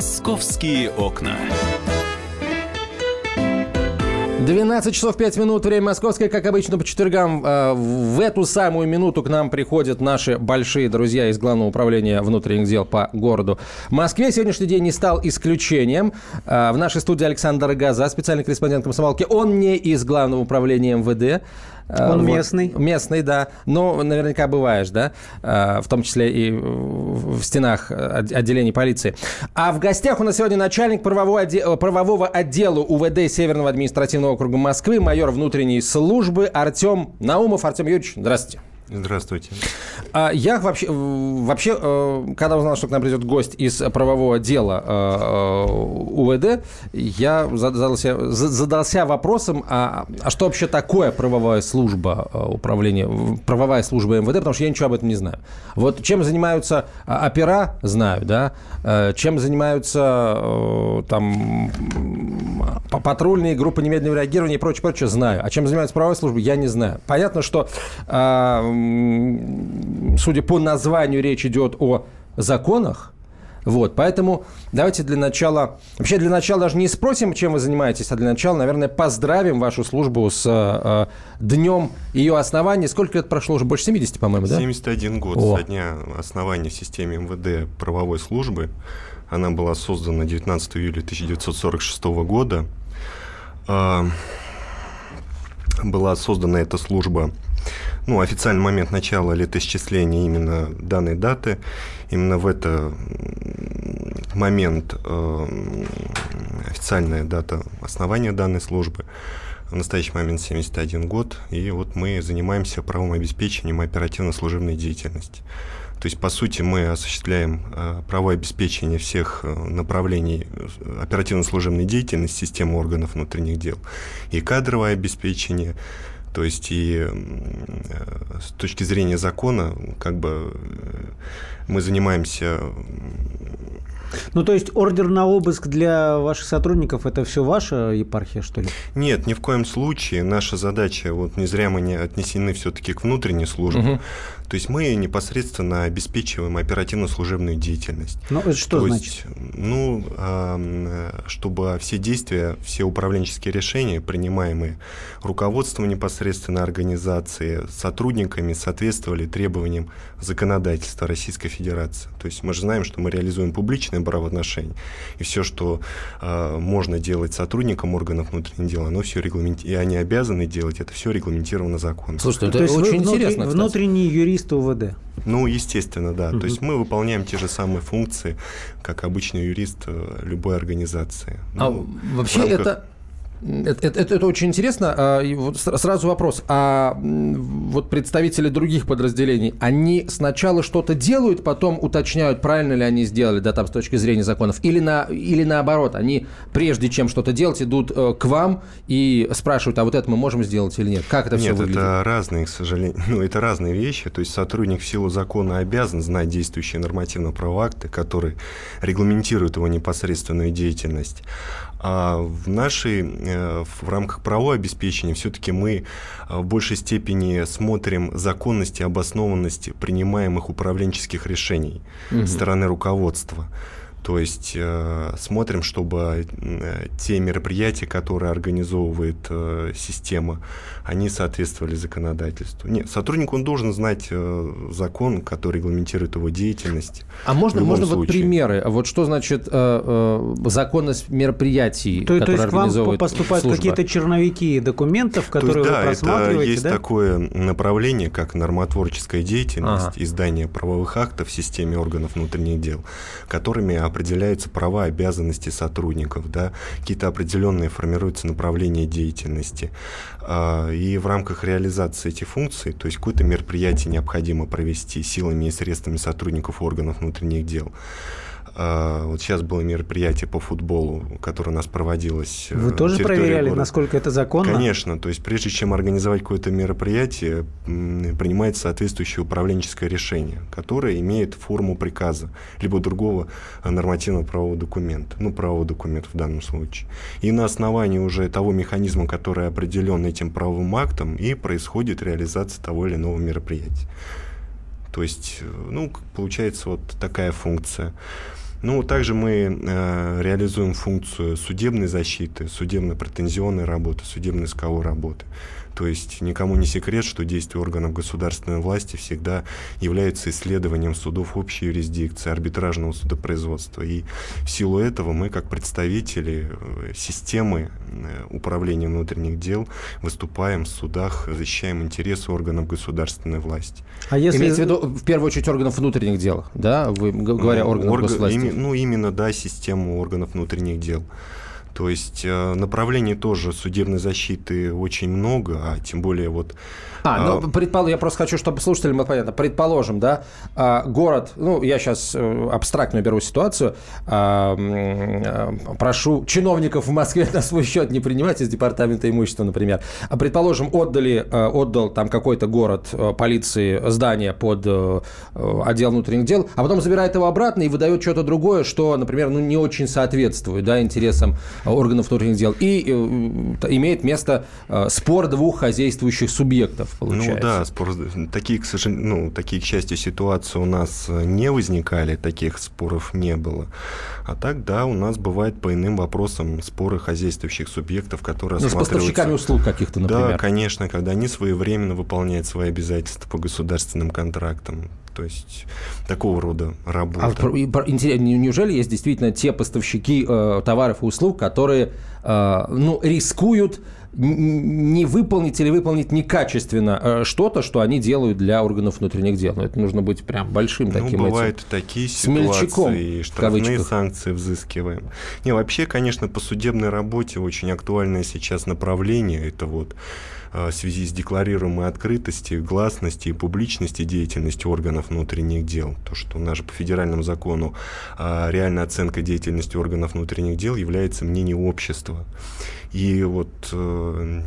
Московские окна. 12 часов 5 минут, время московское, как обычно, по четвергам. Э, в эту самую минуту к нам приходят наши большие друзья из Главного управления внутренних дел по городу Москве. Сегодняшний день не стал исключением. Э, в нашей студии Александр Газа, специальный корреспондент комсомолки. Он не из Главного управления МВД. Э, Он вот. местный? Местный, да. Но наверняка бываешь, да? Э, в том числе и в стенах отделений полиции. А в гостях у нас сегодня начальник правового, отдела, правового отдела УВД Северного административного округа Москвы, майор внутренней службы Артем Наумов. Артем Юрьевич, здравствуйте. Здравствуйте. А я вообще, вообще, э, когда узнал, что к нам придет гость из правового дела э, э, УВД, я задался, задался вопросом, а, а что вообще такое правовая служба управления, правовая служба МВД, потому что я ничего об этом не знаю. Вот чем занимаются а, опера, знаю, да, чем занимаются там патрульные группы немедленного реагирования и прочее, прочее, знаю. А чем занимается правовая служба, я не знаю. Понятно, что, судя по названию, речь идет о законах, вот, поэтому давайте для начала, вообще для начала даже не спросим, чем вы занимаетесь, а для начала, наверное, поздравим вашу службу с э, днем ее основания. Сколько лет прошло? Уже больше 70, по-моему, да? 71 год О. со дня основания в системе МВД правовой службы. Она была создана 19 июля 1946 года. А, была создана эта служба ну, официальный момент начала летоисчисления именно данной даты. Именно в этот момент э, официальная дата основания данной службы. В настоящий момент 71 год, и вот мы занимаемся правовым обеспечением оперативно-служебной деятельности. То есть, по сути, мы осуществляем э, правовое обеспечение всех э, направлений э, оперативно-служебной деятельности системы органов внутренних дел. И кадровое обеспечение, то есть и с точки зрения закона, как бы мы занимаемся ну, то есть ордер на обыск для ваших сотрудников – это все ваша епархия, что ли? Нет, ни в коем случае. Наша задача, вот не зря мы не отнесены все-таки к внутренней службе. Угу. То есть мы непосредственно обеспечиваем оперативно-служебную деятельность. Ну, это что То значит? Есть, ну, чтобы все действия, все управленческие решения, принимаемые руководством непосредственно организации, сотрудниками, соответствовали требованиям законодательства Российской Федерации. То есть мы же знаем, что мы реализуем публичные правоотношения, и все, что э, можно делать сотрудникам органов внутренних дел, оно все регламентировано, и они обязаны делать, это все регламентировано законом. Слушайте, это То очень интересно. Внутри, внутренний юрист юриста УВД. Ну, естественно, да. Угу. То есть мы выполняем те же самые функции, как обычный юрист э, любой организации. А ну, вообще рамках... это это, это, это очень интересно. А, вот сразу вопрос. А вот представители других подразделений, они сначала что-то делают, потом уточняют, правильно ли они сделали, да, там, с точки зрения законов, или, на, или наоборот, они, прежде чем что-то делать, идут э, к вам и спрашивают, а вот это мы можем сделать или нет? Как это нет, все выглядит? Нет, это разные, к сожалению, ну, это разные вещи. То есть сотрудник в силу закона обязан знать действующие нормативно-правовые акты, которые регламентируют его непосредственную деятельность. А в нашей, э, в рамках правового обеспечения все-таки мы э, в большей степени смотрим законность и обоснованность принимаемых управленческих решений угу. стороны руководства. То есть э, смотрим, чтобы э, те мероприятия, которые организовывает э, система, они соответствовали законодательству. Нет, сотрудник он должен знать э, закон, который регламентирует его деятельность. А можно, можно случае. вот примеры? Вот что значит э, э, законность мероприятий, то, которые то есть к вам поступают какие-то черновики документов, которые есть, да, вы просматриваете, это есть да? такое направление, как нормотворческая деятельность, ага. издание правовых актов в системе органов внутренних дел, которыми определяются права обязанности сотрудников, да, какие-то определенные формируются направления деятельности. А, и в рамках реализации этих функций, то есть какое-то мероприятие необходимо провести силами и средствами сотрудников органов внутренних дел, вот сейчас было мероприятие по футболу, которое у нас проводилось. Э, Вы тоже проверяли, города. насколько это законно? Конечно. То есть прежде чем организовать какое-то мероприятие, принимается соответствующее управленческое решение, которое имеет форму приказа, либо другого нормативного правового документа, ну, правового документа в данном случае. И на основании уже того механизма, который определен этим правовым актом, и происходит реализация того или иного мероприятия. То есть, э, ну, получается вот такая функция. Ну, также мы э, реализуем функцию судебной защиты, судебно-претензионной работы, судебно-исковой работы. То есть никому не секрет, что действия органов государственной власти всегда являются исследованием судов общей юрисдикции, арбитражного судопроизводства. И в силу этого мы, как представители э, системы э, управления внутренних дел, выступаем в судах, защищаем интересы органов государственной власти. А если... Имеется в виду, в первую очередь, органов внутренних дел, да, вы говоря ну, органов Орг... госвласти? Ими... Ну, именно, да, систему органов внутренних дел. То есть э, направлений тоже судебной защиты очень много, а тем более вот а, ну, а, предпол... я просто хочу, чтобы слушателям было понятно. Предположим, да, а, город, ну, я сейчас э, абстрактную беру ситуацию, а, прошу чиновников в Москве на свой счет не принимать из департамента имущества, например. Предположим, отдали, отдал там какой-то город полиции здание под отдел внутренних дел, а потом забирает его обратно и выдает что-то другое, что, например, ну, не очень соответствует, да, интересам органов внутренних дел. И имеет место спор двух хозяйствующих субъектов получается. Ну да, спор... такие, к сожалению, ну, такие, к счастью, ситуации у нас э, не возникали, таких споров не было. А так, да, у нас бывает по иным вопросам споры хозяйствующих субъектов, которые ну, с поставщиками услуг каких-то, например. Да, конечно, когда они своевременно выполняют свои обязательства по государственным контрактам. То есть такого рода работа. А, неужели есть действительно те поставщики э, товаров и услуг, которые э, ну, рискуют не выполнить или выполнить некачественно э, что-то, что они делают для органов внутренних дел. Но это нужно быть прям большим ну, таким бывают этим, такие ситуации, и штрафные санкции взыскиваем. Не, вообще, конечно, по судебной работе очень актуальное сейчас направление. Это вот э, в связи с декларируемой открытостью, гласностью и публичности деятельности органов внутренних дел. То, что у нас же по федеральному закону а, реальная оценка деятельности органов внутренних дел является мнением общества. И вот э,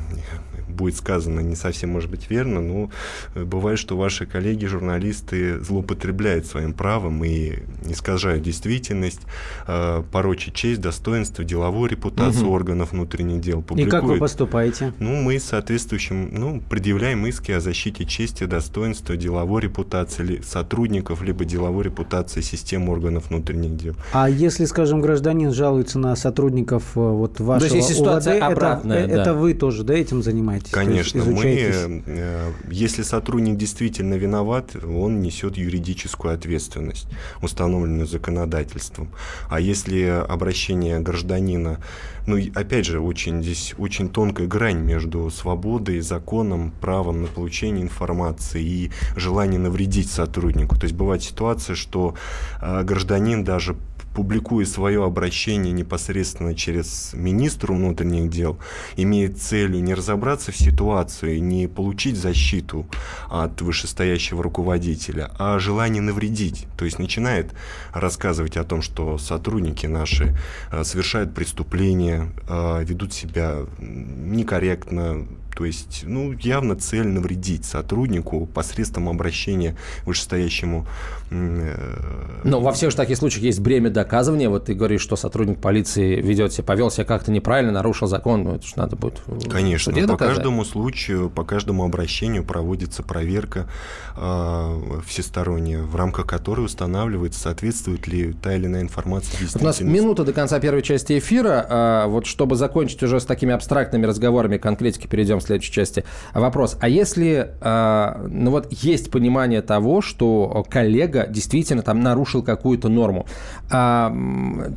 будет сказано не совсем, может быть, верно, но бывает, что ваши коллеги, журналисты, злоупотребляют своим правом и искажают действительность, э, порочат честь, достоинство, деловую репутацию угу. органов внутренних дел. Публикуют. И как вы поступаете? Ну, мы соответствующим, ну, предъявляем иски о защите чести, достоинства, деловой репутации сотрудников, либо деловой репутации системы органов внутренних дел. А если, скажем, гражданин жалуется на сотрудников э, вот вашего То есть, если ситуация УВД, обратная, это, да. это вы тоже, да, этим занимаетесь? Конечно, мы, э, если сотрудник действительно виноват, он несет юридическую ответственность, установленную законодательством. А если обращение гражданина, ну, опять же, очень здесь очень тонкая грань между свободой, законом, правом на получение информации и желанием навредить сотруднику. То есть бывает ситуация, что э, гражданин даже публикуя свое обращение непосредственно через министра внутренних дел, имеет целью не разобраться в ситуации, не получить защиту от вышестоящего руководителя, а желание навредить. То есть начинает рассказывать о том, что сотрудники наши э, совершают преступления, э, ведут себя некорректно, то есть, ну, явно цель навредить сотруднику посредством обращения вышестоящему. Э, Но во всех же таких случаях есть бремя доказывания. Вот ты говоришь, что сотрудник полиции ведет себя, повел себя как-то неправильно, нарушил закон. Ну, это же надо будет Конечно. По доказать. каждому случаю, по каждому обращению проводится проверка э, всесторонняя, в рамках которой устанавливается, соответствует ли та или иная информация вот У нас минута до конца первой части эфира. А вот чтобы закончить уже с такими абстрактными разговорами, конкретики перейдем в следующей части. Вопрос. А если, э, ну вот, есть понимание того, что коллега действительно там нарушил какую-то норму, э,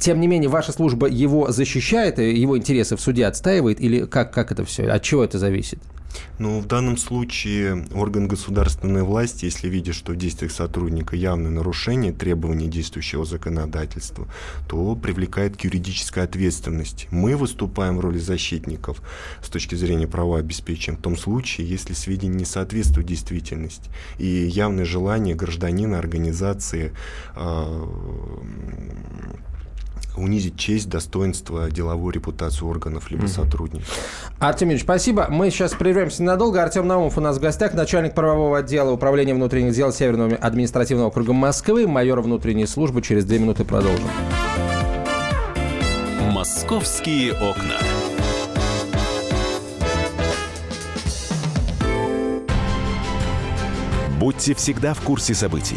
тем не менее, ваша служба его защищает, его интересы в суде отстаивает, или как, как это все? От чего это зависит? Ну, в данном случае орган государственной власти, если видит, что в действиях сотрудника явное нарушение требований действующего законодательства, то привлекает к юридической ответственности. Мы выступаем в роли защитников с точки зрения права обеспечения в том случае, если сведения не соответствуют действительности и явное желание гражданина, организации э, унизить честь, достоинство, деловую репутацию органов либо mm-hmm. сотрудников. Артем Ильич, спасибо. Мы сейчас прервемся ненадолго. Артем Наумов у нас в гостях, начальник правового отдела Управления внутренних дел Северного административного округа Москвы, майор внутренней службы. Через две минуты продолжим. «Московские окна». Будьте всегда в курсе событий.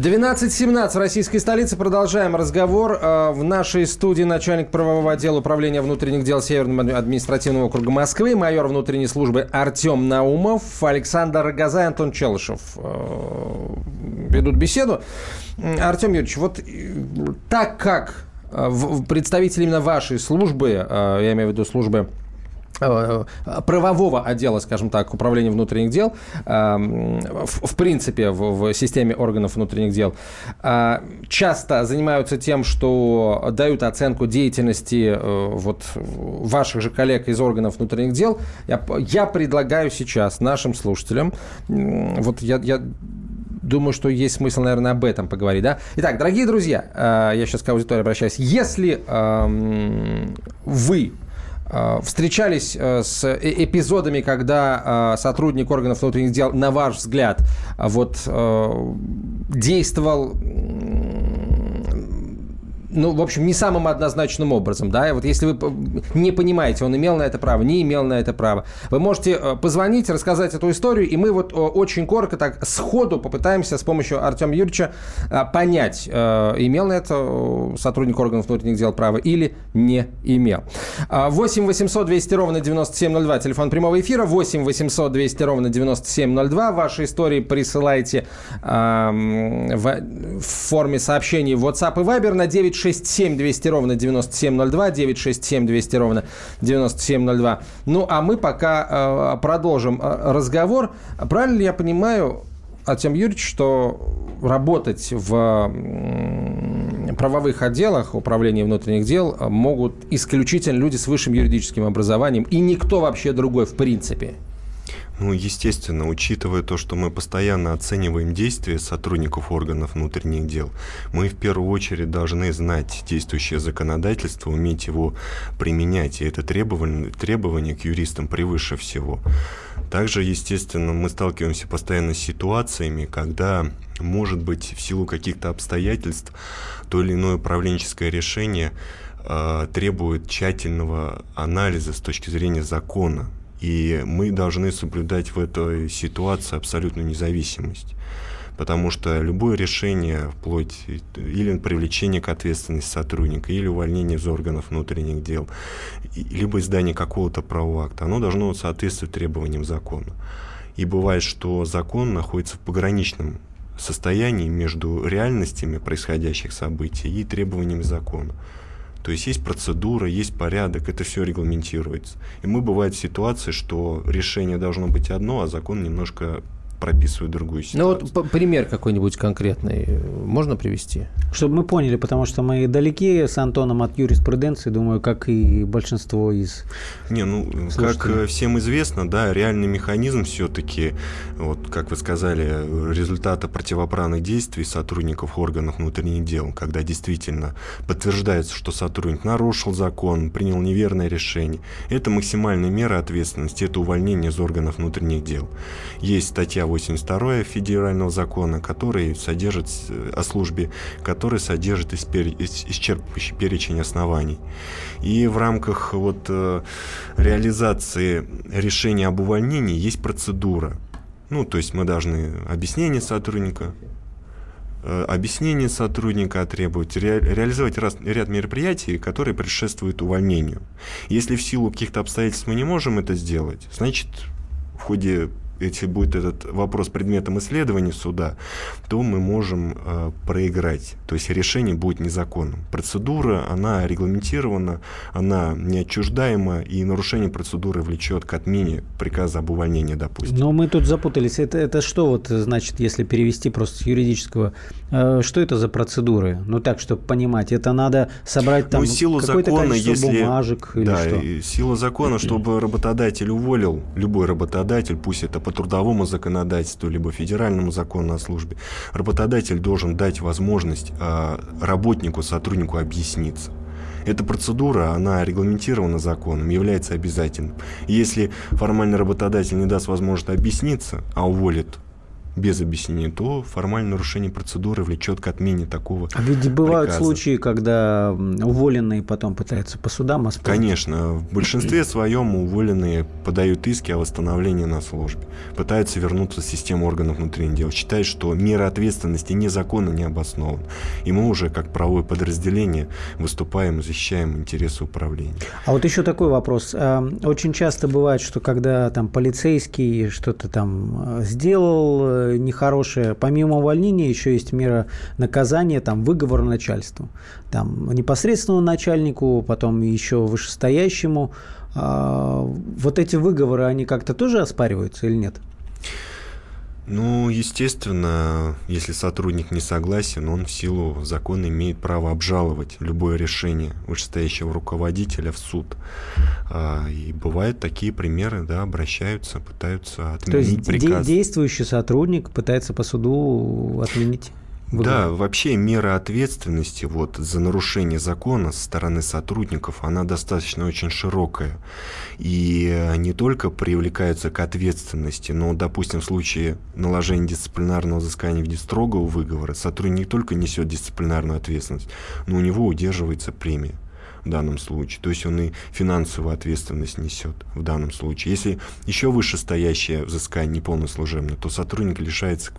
12.17 в российской столице. Продолжаем разговор. Э, В нашей студии начальник правового отдела управления внутренних дел Северного административного округа Москвы, майор внутренней службы Артем Наумов, Александр Рогоза и Антон Челышев э, ведут беседу. Артем Юрьевич, вот э, так как представители именно вашей службы, я имею в виду службы правового отдела, скажем так, управления внутренних дел, э, в, принципе, в, системе органов внутренних дел, э, часто занимаются тем, что дают оценку деятельности э, вот ваших же коллег из органов внутренних дел. Я, предлагаю сейчас нашим слушателям, вот я, я Думаю, что есть смысл, наверное, об этом поговорить, да? Итак, дорогие друзья, э, я сейчас к аудитории обращаюсь. Если эм, вы э, встречались э, с э- эпизодами, когда э, сотрудник органов внутренних дел, на ваш взгляд, э, вот э, действовал ну, в общем, не самым однозначным образом, да, и вот если вы не понимаете, он имел на это право, не имел на это право, вы можете э, позвонить, рассказать эту историю, и мы вот э, очень коротко так сходу попытаемся с помощью Артема Юрьевича э, понять, имел на это сотрудник органов внутренних дел право или не имел. А, 8 800 200 ровно 9702, телефон прямого эфира, 8 800 200 ровно 9702, ваши истории присылайте эм, в, форме сообщений WhatsApp и Viber на 967 200 ровно 9702, 967 200 ровно 9702. Ну, а мы пока э, продолжим э, разговор. Правильно ли я понимаю, Артем Юрьевич, что работать в правовых отделах управления внутренних дел могут исключительно люди с высшим юридическим образованием и никто вообще другой в принципе? Ну, естественно, учитывая то, что мы постоянно оцениваем действия сотрудников органов внутренних дел, мы в первую очередь должны знать действующее законодательство, уметь его применять. И это требование, требование к юристам превыше всего. Также, естественно, мы сталкиваемся постоянно с ситуациями, когда, может быть, в силу каких-то обстоятельств, то или иное управленческое решение э, требует тщательного анализа с точки зрения закона. И мы должны соблюдать в этой ситуации абсолютную независимость. Потому что любое решение, вплоть или привлечение к ответственности сотрудника, или увольнение из органов внутренних дел, либо издание какого-то правового акта, оно должно соответствовать требованиям закона. И бывает, что закон находится в пограничном состоянии между реальностями происходящих событий и требованиями закона. То есть есть процедура, есть порядок, это все регламентируется. И мы бывает в ситуации, что решение должно быть одно, а закон немножко прописывает другую Ну ситуацию. вот п- пример какой-нибудь конкретный э, можно привести? Чтобы мы поняли, потому что мы далеки с Антоном от юриспруденции, думаю, как и большинство из... Не, ну, как Слушатели. э, всем известно, да, реальный механизм все-таки, вот, как вы сказали, результата противоправных действий сотрудников органов внутренних дел, когда действительно подтверждается, что сотрудник нарушил закон, принял неверное решение, это максимальная мера ответственности, это увольнение из органов внутренних дел. Есть статья 82 федерального закона, который содержит э, о службе, который содержит исчерпывающий перечень оснований. И в рамках вот э, реализации решения об увольнении есть процедура. Ну, то есть мы должны объяснение сотрудника, э, объяснение сотрудника требовать, ре- реализовать раз- ряд мероприятий, которые предшествуют увольнению. Если в силу каких-то обстоятельств мы не можем это сделать, значит, в ходе если будет этот вопрос предметом исследования суда, то мы можем э, проиграть. То есть решение будет незаконным. Процедура, она регламентирована, она неотчуждаема, и нарушение процедуры влечет к отмене приказа об увольнении, допустим. Но мы тут запутались. Это, это что вот значит, если перевести просто с юридического? э, что это за процедуры? Ну так, чтобы понимать. Это надо собрать там ну, силу закона, если... бумажек или да, что? и сила закона, чтобы работодатель уволил, любой работодатель, пусть это по трудовому законодательству, либо федеральному закону о службе, работодатель должен дать возможность э, работнику, сотруднику объясниться. Эта процедура, она регламентирована законом, является обязательным. Если формально работодатель не даст возможность объясниться, а уволит без объяснения, то формальное нарушение процедуры влечет к отмене такого А ведь бывают приказа. случаи, когда уволенные потом пытаются по судам оспорить. Конечно, в большинстве своем уволенные подают иски о восстановлении на службе, пытаются вернуться в систему органов внутренних дел, считают, что мера ответственности незаконно не обоснована. И мы уже, как правовое подразделение, выступаем и защищаем интересы управления. А вот еще такой вопрос. А, Очень часто бывает, что когда там полицейский что-то там э, сделал нехорошее, помимо увольнения еще есть мера наказания, там выговор начальству. Там непосредственному начальнику, потом еще вышестоящему. А, Вот эти выговоры, они как-то тоже оспариваются или нет? Ну, естественно, если сотрудник не согласен, он в силу закона имеет право обжаловать любое решение вышестоящего руководителя в суд. А, И бывают такие примеры, да, обращаются, пытаются То есть отменить де- приказ. действующий сотрудник пытается по суду отменить выговор? Да, вообще мера ответственности вот за нарушение закона со стороны сотрудников, она достаточно очень широкая. И не только привлекаются к ответственности, но, допустим, в случае наложения дисциплинарного взыскания в виде строгого выговора, сотрудник не только несет дисциплинарную ответственность, но у него удерживается премия в данном случае. То есть он и финансовую ответственность несет в данном случае. Если еще вышестоящее взыскание неполно служебное, то сотрудник лишается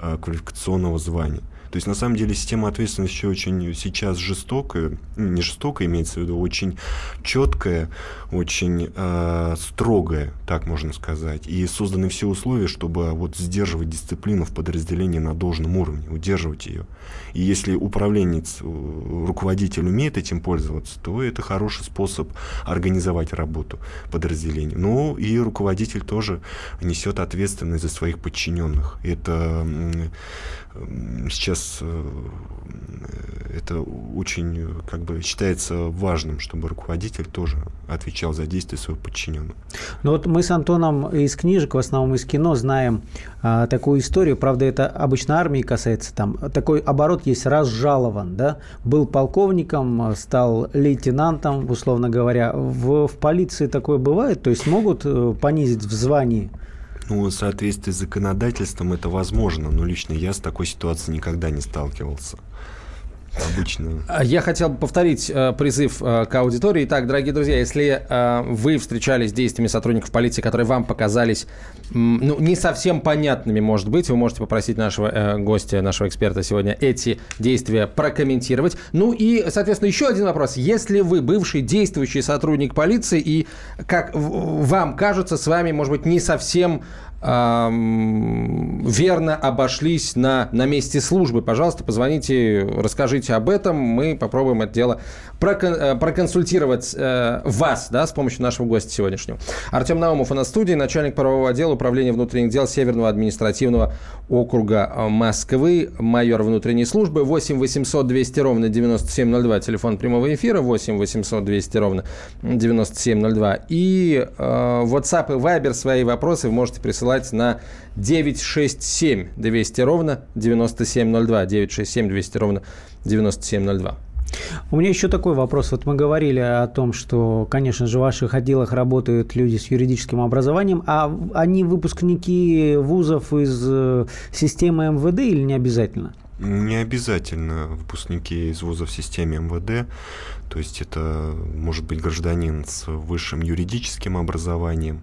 э, квалификационного звания. То есть, на самом деле, система ответственности очень сейчас жестокая, ну, не жестокая, имеется в виду, очень четкая, очень э, строгая, так можно сказать. И созданы все условия, чтобы вот сдерживать дисциплину в подразделении на должном уровне, удерживать ее. И если управленец, э, руководитель умеет этим пользоваться, то это хороший способ организовать работу подразделения. Ну и руководитель тоже несет ответственность за своих подчиненных. Это сейчас э, это очень э, как бы считается важным, чтобы руководитель тоже отвечал за действия своего подчиненного. Ну вот мы с Антоном из книжек, в основном из кино, знаем а, такую историю. Правда, это обычно армии касается. Там такой оборот есть разжалован, да? Был полковником, стал лейтенантом, условно говоря. В, в полиции такое бывает? То есть могут э, понизить в звании? Ну, в соответствии с законодательством это возможно, но лично я с такой ситуацией никогда не сталкивался. Обычно. А Я хотел повторить э, призыв э, к аудитории. Итак, дорогие друзья, если э, вы встречались с действиями сотрудников полиции, которые вам показались ну, не совсем понятными, может быть, вы можете попросить нашего гостя, нашего эксперта сегодня эти действия прокомментировать. Ну и, соответственно, еще один вопрос. Если вы бывший действующий сотрудник полиции и, как вам кажется, с вами, может быть, не совсем верно обошлись на, на месте службы. Пожалуйста, позвоните, расскажите об этом. Мы попробуем это дело прокон- э, проконсультировать э, вас да, с помощью нашего гостя сегодняшнего. Артем Наумов у нас в студии, начальник правового отдела Управления внутренних дел Северного административного округа Москвы, майор внутренней службы. 8 800 200 ровно 9702, телефон прямого эфира 8 800 200 ровно 9702. И э, WhatsApp и Viber свои вопросы вы можете присылать на 967 200 ровно 9702. 967 200 ровно 9702. У меня еще такой вопрос. Вот мы говорили о том, что, конечно же, в ваших отделах работают люди с юридическим образованием, а они выпускники вузов из э, системы МВД или не обязательно? Не обязательно выпускники из вузов в системе МВД, то есть это может быть гражданин с высшим юридическим образованием.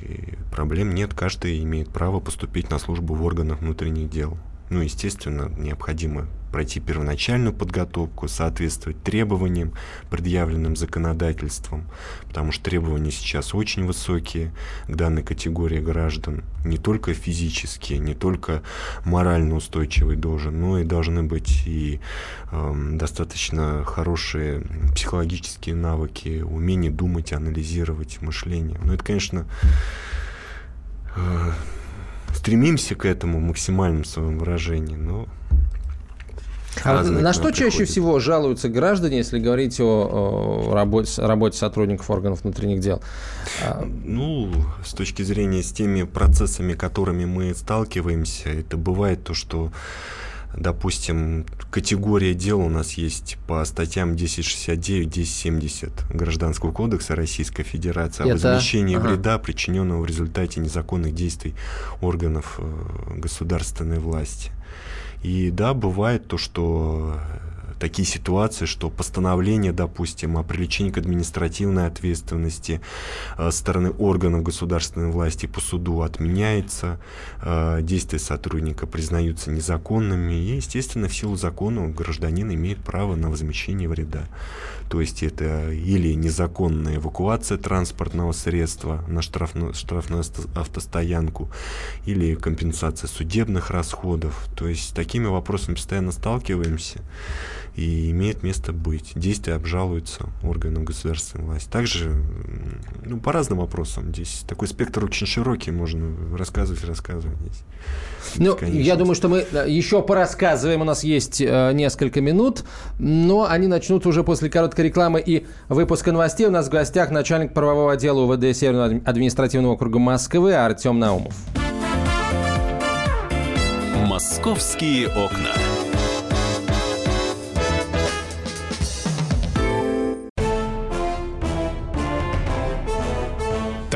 И проблем нет, каждый имеет право поступить на службу в органах внутренних дел. Ну, естественно, необходимо пройти первоначальную подготовку, соответствовать требованиям, предъявленным законодательством, потому что требования сейчас очень высокие к данной категории граждан, не только физические, не только морально устойчивый должен, но и должны быть и эм, достаточно хорошие психологические навыки, умение думать, анализировать мышление. Но это, конечно, э, стремимся к этому в максимальном своем выражении, но А на что чаще всего жалуются граждане, если говорить о, о работе, работе сотрудников органов внутренних дел? А, ну, с точки зрения с теми процессами, которыми мы сталкиваемся, это бывает то, что Допустим, категория дел у нас есть по статьям 1069, 1070 Гражданского кодекса Российской Федерации о возмещении ага. вреда, причиненного в результате незаконных действий органов э, государственной власти. И да, бывает то, что такие ситуации, что постановление, допустим, о привлечении к административной ответственности э, стороны органов государственной власти по суду отменяется, э, действия сотрудника признаются незаконными, и, естественно, в силу закона гражданин имеет право на возмещение вреда. То есть это или незаконная эвакуация транспортного средства на штрафную, штрафную автостоянку, или компенсация судебных расходов. То есть с такими вопросами постоянно сталкиваемся и имеет место быть. Действия обжалуются органам государственной власти. Также ну, по разным вопросам. Здесь такой спектр очень широкий, можно рассказывать, рассказывать здесь. Ну, я думаю, что мы еще порассказываем. У нас есть э, несколько минут, но они начнут уже после короткой рекламы и выпуска новостей. У нас в гостях начальник правового отдела УВД Северного административного округа Москвы Артем Наумов. Московские окна.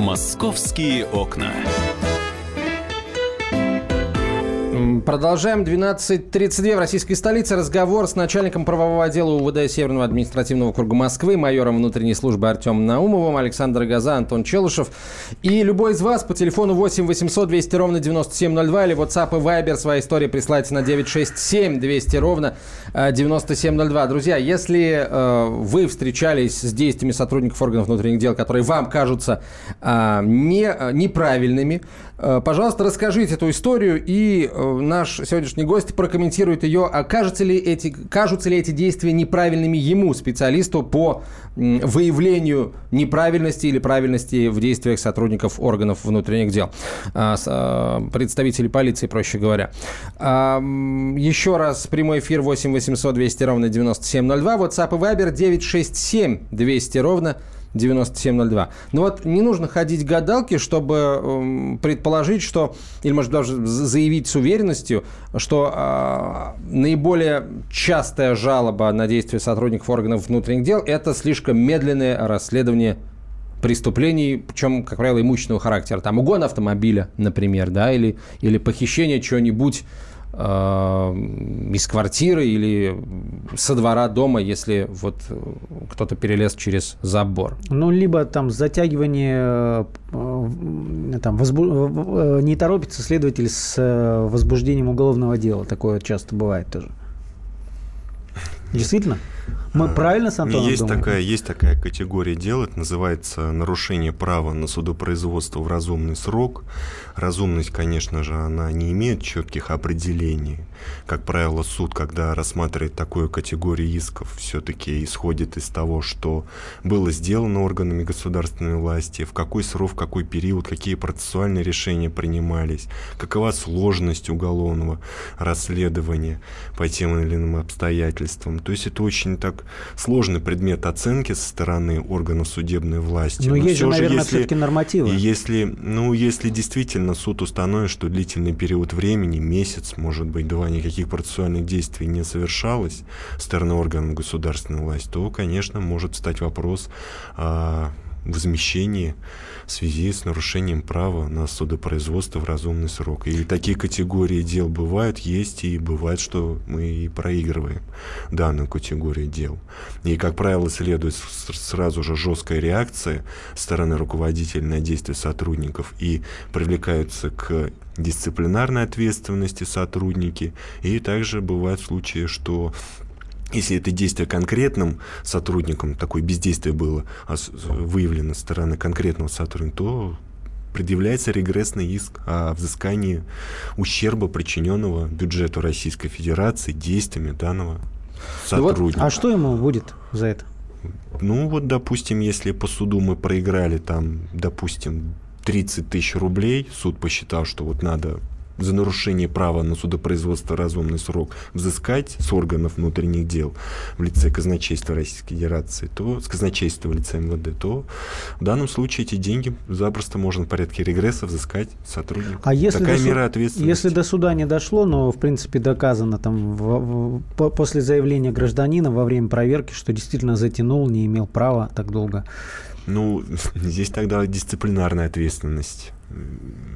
Московские окна. Продолжаем. 12.32 в российской столице. Разговор с начальником правового отдела УВД Северного административного округа Москвы, майором внутренней службы Артемом Наумовым, Александр Газа, Антон Челышев. И любой из вас по телефону 8 800 200 ровно 9702 или WhatsApp и Viber свои истории присылайте на 967 200 ровно 9702. Друзья, если э, вы встречались с действиями сотрудников органов внутренних дел, которые вам кажутся э, не, э, неправильными, э, пожалуйста, расскажите эту историю, и э, наш сегодняшний гость прокомментирует ее. А кажутся ли эти, кажутся ли эти действия неправильными ему, специалисту по выявлению неправильности или правильности в действиях сотрудников органов внутренних дел, э, э, представителей полиции, проще говоря. Э, еще раз, прямой эфир 8 800 200 ровно 9702. WhatsApp и Viber 967 200 ровно 9702. Но вот не нужно ходить к гадалке, чтобы э, предположить, что, или, может, даже заявить с уверенностью, что э, наиболее частая жалоба на действия сотрудников органов внутренних дел – это слишком медленное расследование преступлений, причем, как правило, имущественного характера. Там угон автомобиля, например, да, или, или похищение чего-нибудь из квартиры или со двора дома, если вот кто-то перелез через забор. Ну, либо там затягивание, э, там, возбу... Э, не торопится следователь с возбуждением уголовного дела. Такое часто бывает тоже. Действительно? Мы правильно с Антоном есть такая, есть такая категория дел, это называется нарушение права на судопроизводство в разумный срок. Разумность, конечно же, она не имеет четких определений. Как правило, суд, когда рассматривает такую категорию исков, все-таки исходит из того, что было сделано органами государственной власти, в какой срок, в какой период, какие процессуальные решения принимались, какова сложность уголовного расследования по тем или иным обстоятельствам. То есть это очень так сложный предмет оценки со стороны органов судебной власти. Но, Но есть же, наверное, все-таки нормативы. Если, ну, если действительно суд установит, что длительный период времени, месяц, может быть, два, никаких процессуальных действий не совершалось со стороны органов государственной власти, то, конечно, может стать вопрос о возмещении в связи с нарушением права на судопроизводство в разумный срок. И такие категории дел бывают, есть, и бывает, что мы и проигрываем данную категорию дел. И, как правило, следует сразу же жесткая реакция стороны руководителя на действия сотрудников и привлекаются к дисциплинарной ответственности сотрудники. И также бывают случаи, что если это действие конкретным сотрудником, такое бездействие было выявлено со стороны конкретного сотрудника, то предъявляется регрессный иск о взыскании ущерба, причиненного бюджету Российской Федерации действиями данного сотрудника. вот, а что ему будет за это? Ну вот, допустим, если по суду мы проиграли там, допустим, 30 тысяч рублей, суд посчитал, что вот надо за нарушение права на судопроизводство разумный срок взыскать с органов внутренних дел в лице казначейства Российской Федерации, то с казначейства в лице МВД, то в данном случае эти деньги запросто можно в порядке регресса взыскать сотруднику. А если Такая до мера ответственности. Если до суда не дошло, но в принципе доказано там в, в, после заявления гражданина во время проверки, что действительно затянул, не имел права так долго. Ну, здесь тогда дисциплинарная ответственность.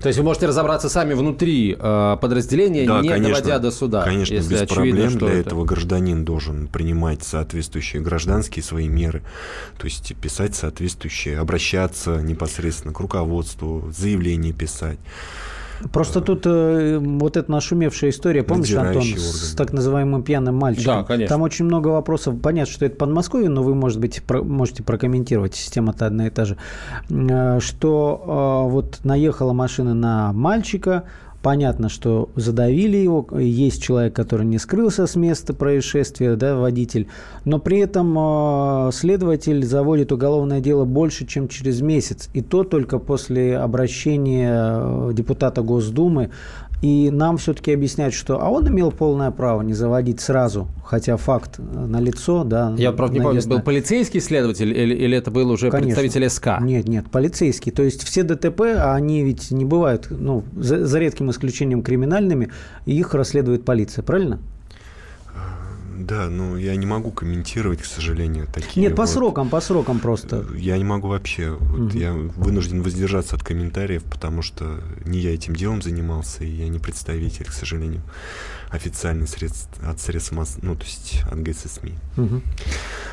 То есть вы можете разобраться сами внутри э, подразделения, да, не конечно, доводя до суда. Конечно, если без очевидно, проблем. Для это... этого гражданин должен принимать соответствующие гражданские свои меры, то есть писать соответствующие, обращаться непосредственно к руководству, заявление писать. Просто тут э, вот эта нашумевшая история, помнишь, Антон, орган. с так называемым пьяным мальчиком? Да, конечно. Там очень много вопросов. Понятно, что это Подмосковье, но вы, может быть, про, можете прокомментировать, система-то одна и та же. Э, что э, вот наехала машина на мальчика, Понятно, что задавили его, есть человек, который не скрылся с места происшествия, да, водитель, но при этом э, следователь заводит уголовное дело больше, чем через месяц, и то только после обращения э, депутата Госдумы и нам все-таки объяснять, что а он имел полное право не заводить сразу, хотя факт на лицо, да. Я, правда, не помню, был полицейский следователь или, или это был уже Конечно. представитель СК? Нет, нет, полицейский. То есть все ДТП, а они ведь не бывают, ну, за, за редким исключением криминальными, их расследует полиция, правильно? Да, ну я не могу комментировать, к сожалению, такие. Нет, по вот, срокам, по срокам просто. Я не могу вообще. Вот угу. Я вынужден воздержаться от комментариев, потому что не я этим делом занимался, и я не представитель, к сожалению, официальных средств от средств масс, ну то есть от ГССМИ. Угу.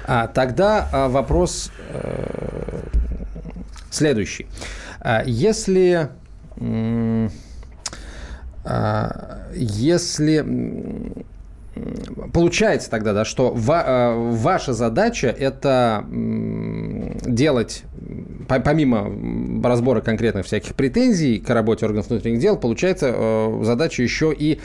А, тогда а, вопрос э, следующий. А, если а, если Получается тогда, да, что ва- э, ваша задача это делать, помимо разбора конкретных всяких претензий к работе органов внутренних дел, получается э, задача еще и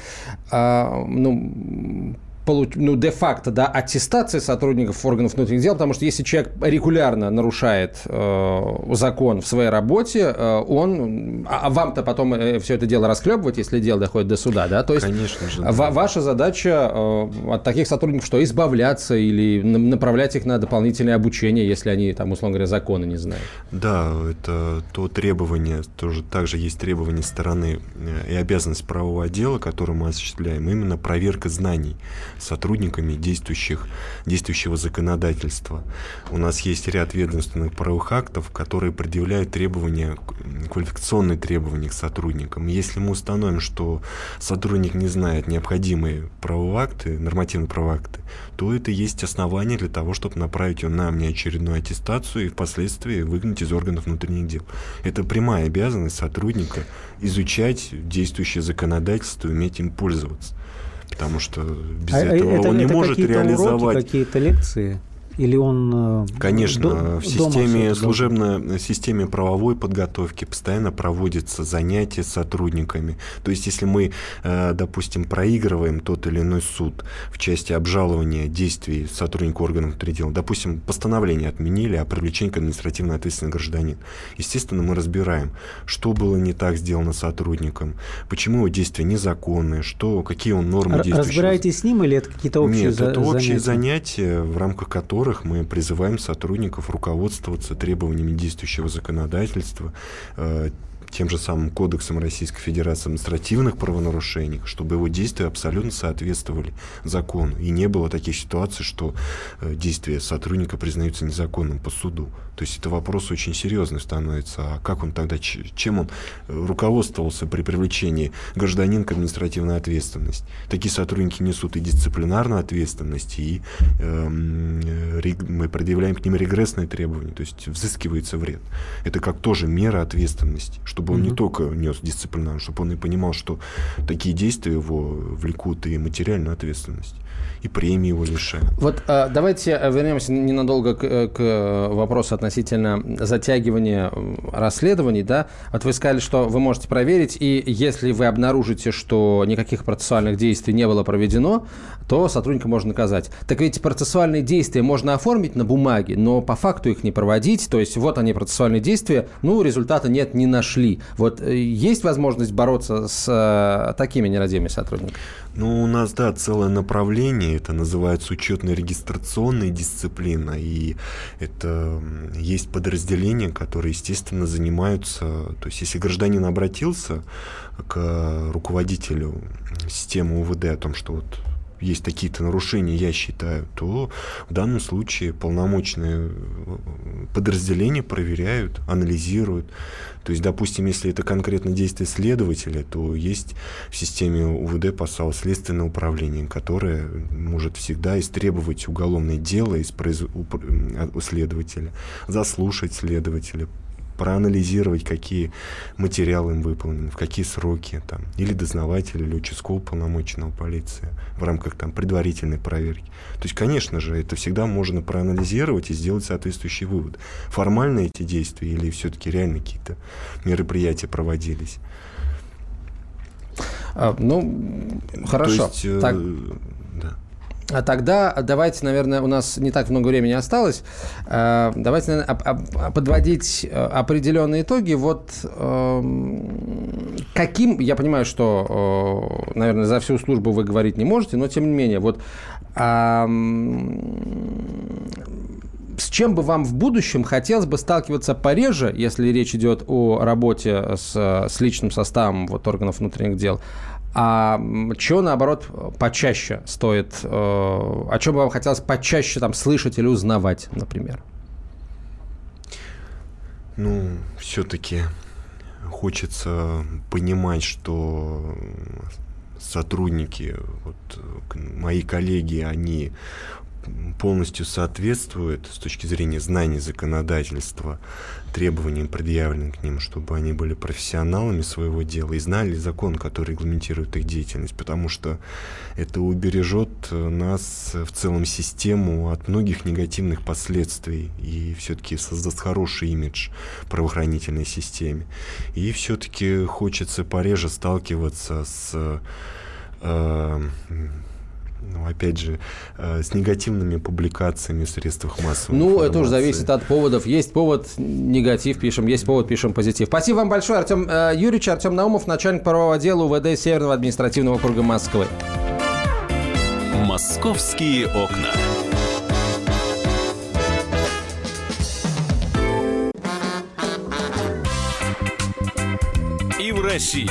э, ну, ну, де-факто, да, аттестации сотрудников органов внутренних дел, потому что если человек регулярно нарушает э, закон в своей работе, э, он, а, а вам-то потом э, все это дело расхлебывать, если дело доходит до суда, да, то есть Конечно же, да. ваша задача э, от таких сотрудников что, избавляться или направлять их на дополнительное обучение, если они, там, условно говоря, законы не знают? Да, это то требование, тоже также есть требование стороны э, и обязанность правового отдела, которую мы осуществляем, именно проверка знаний сотрудниками действующих, действующего законодательства. У нас есть ряд ведомственных правовых актов, которые предъявляют требования, квалификационные требования к сотрудникам. Если мы установим, что сотрудник не знает необходимые правовые акты, нормативные правовые акты, то это есть основание для того, чтобы направить его на внеочередную аттестацию и впоследствии выгнать из органов внутренних дел. Это прямая обязанность сотрудника изучать действующее законодательство уметь им пользоваться потому что без а, этого это, он не это может реализовать... Уроки, какие-то лекции? Или он э, Конечно, до, в системе служебной системе правовой подготовки постоянно проводятся занятия с сотрудниками. То есть, если мы, э, допустим, проигрываем тот или иной суд в части обжалования действий сотрудника органов внутренних дел, допустим, постановление отменили о привлечении к административной ответственности гражданин, естественно, мы разбираем, что было не так сделано сотрудником, почему его действия незаконные, что, какие он нормы действующие. Разбираетесь с ним или это какие-то общие Нет, за- это общие занятия, в рамках которых которых мы призываем сотрудников руководствоваться требованиями действующего законодательства, э, тем же самым Кодексом Российской Федерации административных правонарушений, чтобы его действия абсолютно соответствовали закону. И не было таких ситуаций, что э, действия сотрудника признаются незаконным по суду. То есть это вопрос очень серьезный становится. А как он тогда, чем он э, руководствовался при привлечении гражданина к административной ответственности? Такие сотрудники несут и дисциплинарную ответственность, и э, мы предъявляем к ним регрессные требования, то есть взыскивается вред. Это как тоже мера ответственности, чтобы он mm-hmm. не только нес дисциплинарную, чтобы он и понимал, что такие действия его влекут и материальную ответственность и премии его лишают. Вот а, давайте вернемся ненадолго к, к вопросу относительно затягивания расследований. Да? Вот вы сказали, что вы можете проверить, и если вы обнаружите, что никаких процессуальных действий не было проведено, то сотрудника можно наказать. Так ведь процессуальные действия можно оформить на бумаге, но по факту их не проводить. То есть вот они, процессуальные действия, ну, результата нет, не нашли. Вот э, есть возможность бороться с э, такими нерадивыми сотрудниками? Ну, у нас, да, целое направление, это называется учетно-регистрационная дисциплина, и это есть подразделения, которые, естественно, занимаются, то есть если гражданин обратился к руководителю системы УВД о том, что вот есть такие-то нарушения, я считаю, то в данном случае полномочные э, подразделения проверяют, анализируют. То есть, допустим, если это конкретно действие следователя, то есть в системе УВД ПОСАУ следственное управление, которое может всегда истребовать уголовное дело из произ... у следователя, заслушать следователя, проанализировать, какие материалы им выполнены, в какие сроки, там, или дознавателя, или участкового полномоченного полиции в рамках там, предварительной проверки. То есть, конечно же, это всегда можно проанализировать и сделать соответствующий вывод. Формально эти действия или все-таки реально какие-то мероприятия проводились. А, ну, хорошо. То есть, э, так. Да. А тогда давайте, наверное, у нас не так много времени осталось. Э, давайте, наверное, подводить э, определенные итоги. Вот эм, каким, я понимаю, что, э, наверное, за всю службу вы говорить не можете, но тем не менее, вот с чем бы вам в будущем хотелось бы сталкиваться пореже, если речь идет о работе с, с личным составом вот, органов внутренних дел, а чего, наоборот, почаще стоит, э, о чем бы вам хотелось почаще там слышать или узнавать, например? Ну, все-таки хочется понимать, что сотрудники, вот мои коллеги, они полностью соответствует с точки зрения знаний законодательства требованиям, предъявленным к ним, чтобы они были профессионалами своего дела и знали закон, который регламентирует их деятельность, потому что это убережет нас в целом систему от многих негативных последствий и все-таки создаст хороший имидж правоохранительной системе. И все-таки хочется пореже сталкиваться с э, ну, опять же, э, с негативными публикациями в средствах массовой Ну, информации. это уже зависит от поводов. Есть повод, негатив пишем, есть повод, пишем позитив. Спасибо вам большое, Артем э, Юрьевич, Артем Наумов, начальник правового отдела УВД Северного административного округа Москвы. «Московские окна». И в России.